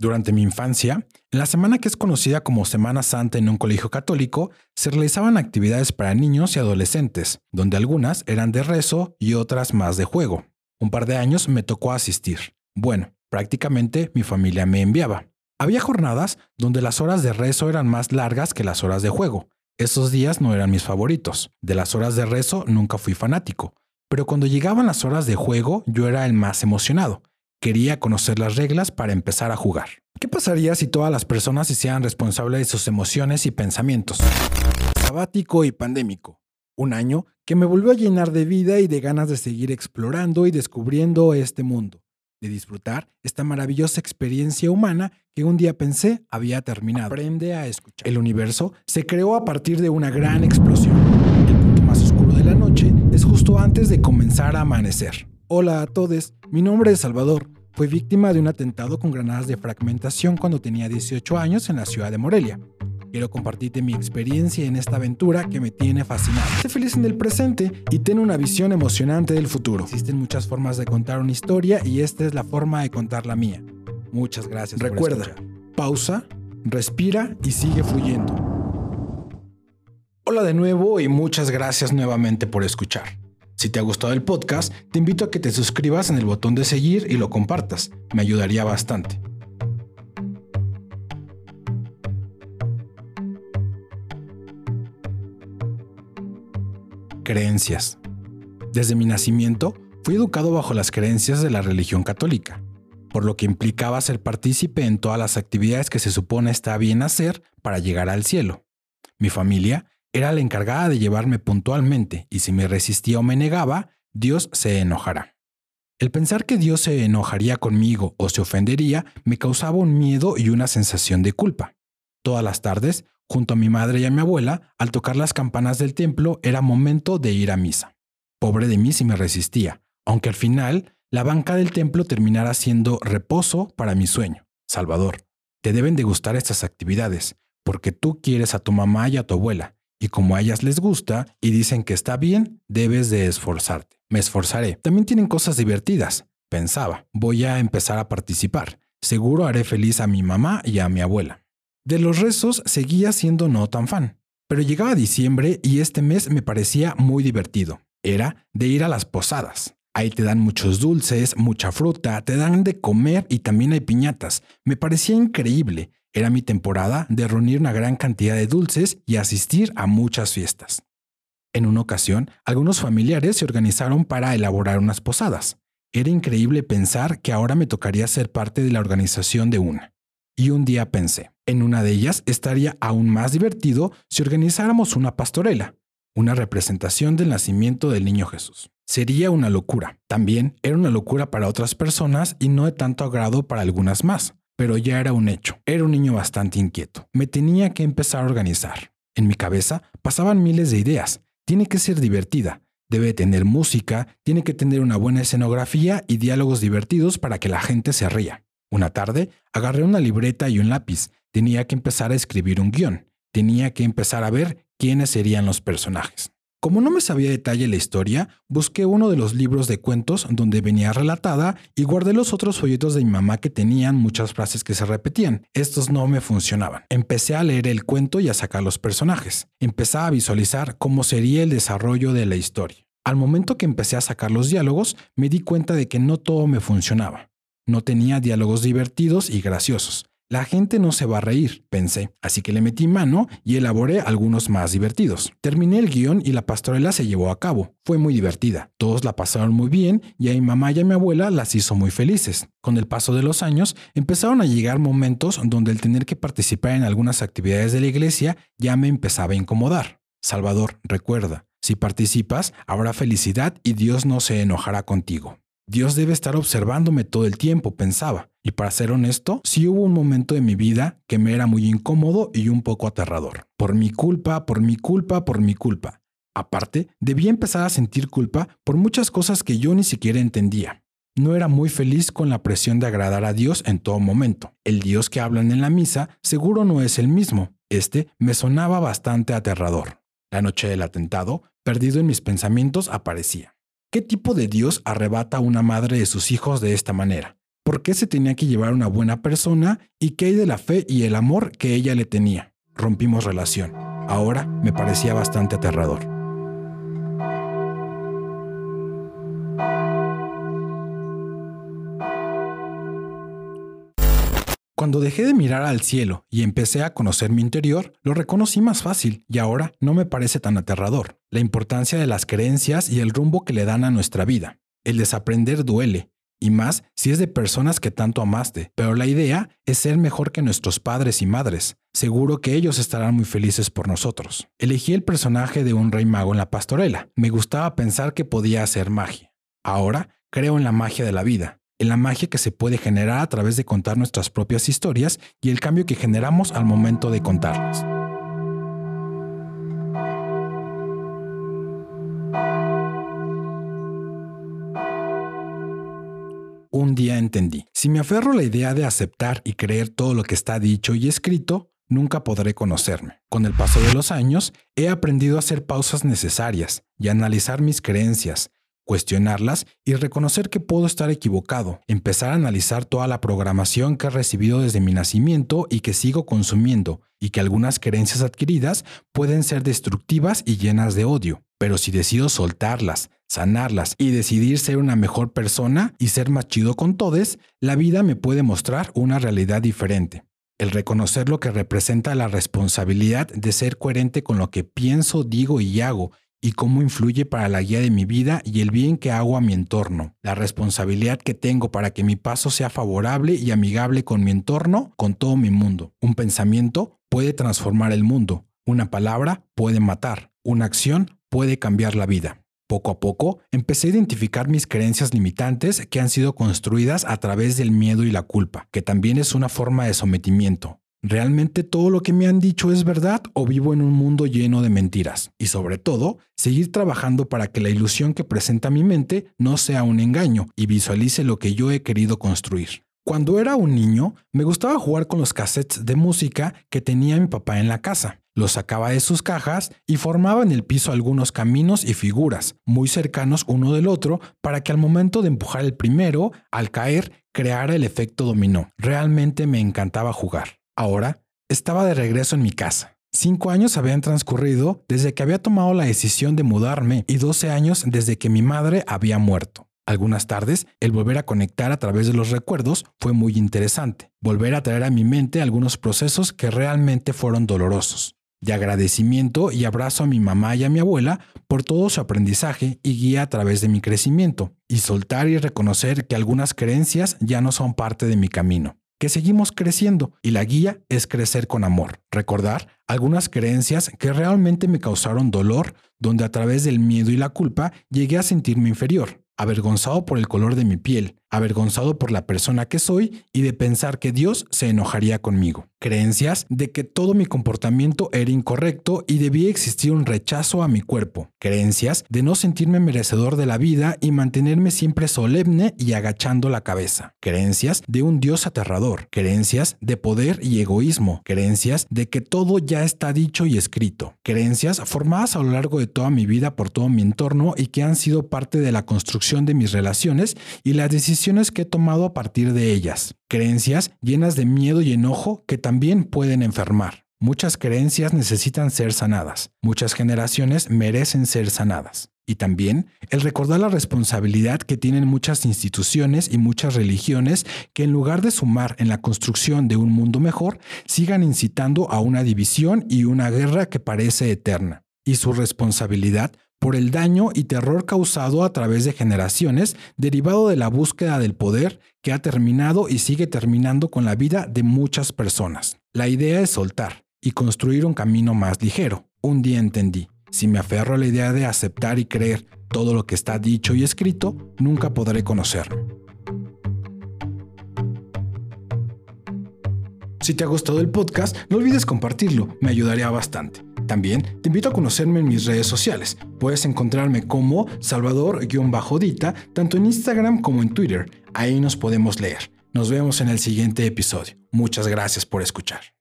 Durante mi infancia, en la semana que es conocida como Semana Santa en un colegio católico, se realizaban actividades para niños y adolescentes, donde algunas eran de rezo y otras más de juego. Un par de años me tocó asistir. Bueno, prácticamente mi familia me enviaba. Había jornadas donde las horas de rezo eran más largas que las horas de juego. Esos días no eran mis favoritos. De las horas de rezo nunca fui fanático. Pero cuando llegaban las horas de juego yo era el más emocionado. Quería conocer las reglas para empezar a jugar. ¿Qué pasaría si todas las personas se hicieran responsables de sus emociones y pensamientos? Sabático y pandémico. Un año que me volvió a llenar de vida y de ganas de seguir explorando y descubriendo este mundo, de disfrutar esta maravillosa experiencia humana que un día pensé había terminado. Aprende a escuchar. El universo se creó a partir de una gran explosión. El punto más oscuro de la noche es justo antes de comenzar a amanecer. Hola a todos, mi nombre es Salvador. Fui víctima de un atentado con granadas de fragmentación cuando tenía 18 años en la ciudad de Morelia. Quiero compartirte mi experiencia en esta aventura que me tiene fascinado. Sé feliz en el presente y ten una visión emocionante del futuro. Existen muchas formas de contar una historia y esta es la forma de contar la mía. Muchas gracias. Recuerda, pausa, respira y sigue fluyendo. Hola de nuevo y muchas gracias nuevamente por escuchar. Si te ha gustado el podcast, te invito a que te suscribas en el botón de seguir y lo compartas. Me ayudaría bastante. Creencias. Desde mi nacimiento, fui educado bajo las creencias de la religión católica, por lo que implicaba ser partícipe en todas las actividades que se supone está bien hacer para llegar al cielo. Mi familia era la encargada de llevarme puntualmente y si me resistía o me negaba, Dios se enojará. El pensar que Dios se enojaría conmigo o se ofendería me causaba un miedo y una sensación de culpa. Todas las tardes, junto a mi madre y a mi abuela, al tocar las campanas del templo era momento de ir a misa. Pobre de mí si me resistía, aunque al final la banca del templo terminara siendo reposo para mi sueño. Salvador, te deben de gustar estas actividades, porque tú quieres a tu mamá y a tu abuela, y como a ellas les gusta y dicen que está bien, debes de esforzarte. Me esforzaré. También tienen cosas divertidas. Pensaba, voy a empezar a participar. Seguro haré feliz a mi mamá y a mi abuela. De los rezos seguía siendo no tan fan, pero llegaba diciembre y este mes me parecía muy divertido. Era de ir a las posadas. Ahí te dan muchos dulces, mucha fruta, te dan de comer y también hay piñatas. Me parecía increíble. Era mi temporada de reunir una gran cantidad de dulces y asistir a muchas fiestas. En una ocasión, algunos familiares se organizaron para elaborar unas posadas. Era increíble pensar que ahora me tocaría ser parte de la organización de una. Y un día pensé, en una de ellas estaría aún más divertido si organizáramos una pastorela, una representación del nacimiento del niño Jesús. Sería una locura. También era una locura para otras personas y no de tanto agrado para algunas más pero ya era un hecho. Era un niño bastante inquieto. Me tenía que empezar a organizar. En mi cabeza pasaban miles de ideas. Tiene que ser divertida. Debe tener música, tiene que tener una buena escenografía y diálogos divertidos para que la gente se ría. Una tarde, agarré una libreta y un lápiz. Tenía que empezar a escribir un guion. Tenía que empezar a ver quiénes serían los personajes. Como no me sabía detalle la historia, busqué uno de los libros de cuentos donde venía relatada y guardé los otros folletos de mi mamá que tenían muchas frases que se repetían. Estos no me funcionaban. Empecé a leer el cuento y a sacar los personajes. Empecé a visualizar cómo sería el desarrollo de la historia. Al momento que empecé a sacar los diálogos, me di cuenta de que no todo me funcionaba. No tenía diálogos divertidos y graciosos. La gente no se va a reír, pensé, así que le metí mano y elaboré algunos más divertidos. Terminé el guion y la pastorela se llevó a cabo. Fue muy divertida. Todos la pasaron muy bien y a mi mamá y a mi abuela las hizo muy felices. Con el paso de los años, empezaron a llegar momentos donde el tener que participar en algunas actividades de la iglesia ya me empezaba a incomodar. Salvador, recuerda, si participas, habrá felicidad y Dios no se enojará contigo. Dios debe estar observándome todo el tiempo, pensaba. Y para ser honesto, sí hubo un momento de mi vida que me era muy incómodo y un poco aterrador. Por mi culpa, por mi culpa, por mi culpa. Aparte, debía empezar a sentir culpa por muchas cosas que yo ni siquiera entendía. No era muy feliz con la presión de agradar a Dios en todo momento. El Dios que hablan en la misa seguro no es el mismo. Este me sonaba bastante aterrador. La noche del atentado, perdido en mis pensamientos, aparecía. ¿Qué tipo de Dios arrebata a una madre de sus hijos de esta manera? Por qué se tenía que llevar una buena persona y qué hay de la fe y el amor que ella le tenía. Rompimos relación. Ahora me parecía bastante aterrador. Cuando dejé de mirar al cielo y empecé a conocer mi interior, lo reconocí más fácil y ahora no me parece tan aterrador. La importancia de las creencias y el rumbo que le dan a nuestra vida. El desaprender duele, y más si es de personas que tanto amaste, pero la idea es ser mejor que nuestros padres y madres. Seguro que ellos estarán muy felices por nosotros. Elegí el personaje de un rey mago en la pastorela. Me gustaba pensar que podía hacer magia. Ahora creo en la magia de la vida en la magia que se puede generar a través de contar nuestras propias historias y el cambio que generamos al momento de contarlas. Entendí, si me aferro a la idea de aceptar y creer todo lo que está dicho y escrito, nunca podré conocerme. Con el paso de los años, he aprendido a hacer pausas necesarias y analizar mis creencias, cuestionarlas y reconocer que puedo estar equivocado, empezar a analizar toda la programación que he recibido desde mi nacimiento y que sigo consumiendo, y que algunas creencias adquiridas pueden ser destructivas y llenas de odio. Pero si decido soltarlas, sanarlas y decidir ser una mejor persona y ser más chido con todos, la vida me puede mostrar una realidad diferente. El reconocer lo que representa la responsabilidad de ser coherente con lo que pienso, digo y hago y cómo influye para la guía de mi vida y el bien que hago a mi entorno, la responsabilidad que tengo para que mi paso sea favorable y amigable con mi entorno, con todo mi mundo. Un pensamiento puede transformar el mundo, una palabra puede matar, una acción puede cambiar la vida. Poco a poco empecé a identificar mis creencias limitantes que han sido construidas a través del miedo y la culpa, que también es una forma de sometimiento, ¿Realmente todo lo que me han dicho es verdad o vivo en un mundo lleno de mentiras? Y sobre todo, seguir trabajando para que la ilusión que presenta mi mente no sea un engaño y visualice lo que yo he querido construir. Cuando era un niño, me gustaba jugar con los cassettes de música que tenía mi papá en la casa. Los sacaba de sus cajas y formaba en el piso algunos caminos y figuras, muy cercanos uno del otro, para que al momento de empujar el primero, al caer, creara el efecto dominó. Realmente me encantaba jugar. Ahora estaba de regreso en mi casa. Cinco años habían transcurrido desde que había tomado la decisión de mudarme y doce años desde que mi madre había muerto. Algunas tardes, el volver a conectar a través de los recuerdos fue muy interesante. Volver a traer a mi mente algunos procesos que realmente fueron dolorosos. De agradecimiento y abrazo a mi mamá y a mi abuela por todo su aprendizaje y guía a través de mi crecimiento. Y soltar y reconocer que algunas creencias ya no son parte de mi camino que seguimos creciendo y la guía es crecer con amor. Recordar algunas creencias que realmente me causaron dolor, donde a través del miedo y la culpa llegué a sentirme inferior, avergonzado por el color de mi piel, avergonzado por la persona que soy y de pensar que Dios se enojaría conmigo. Creencias de que todo mi comportamiento era incorrecto y debía existir un rechazo a mi cuerpo. Creencias de no sentirme merecedor de la vida y mantenerme siempre solemne y agachando la cabeza. Creencias de un Dios aterrador. Creencias de poder y egoísmo. Creencias de que todo ya está dicho y escrito. Creencias formadas a lo largo de toda mi vida por todo mi entorno y que han sido parte de la construcción de mis relaciones y la decisión que he tomado a partir de ellas, creencias llenas de miedo y enojo que también pueden enfermar. Muchas creencias necesitan ser sanadas, muchas generaciones merecen ser sanadas. Y también el recordar la responsabilidad que tienen muchas instituciones y muchas religiones que en lugar de sumar en la construcción de un mundo mejor, sigan incitando a una división y una guerra que parece eterna. Y su responsabilidad por el daño y terror causado a través de generaciones derivado de la búsqueda del poder que ha terminado y sigue terminando con la vida de muchas personas. La idea es soltar y construir un camino más ligero. Un día entendí, si me aferro a la idea de aceptar y creer todo lo que está dicho y escrito, nunca podré conocerme. Si te ha gustado el podcast, no olvides compartirlo, me ayudaría bastante. También te invito a conocerme en mis redes sociales. Puedes encontrarme como Salvador-Dita, tanto en Instagram como en Twitter. Ahí nos podemos leer. Nos vemos en el siguiente episodio. Muchas gracias por escuchar.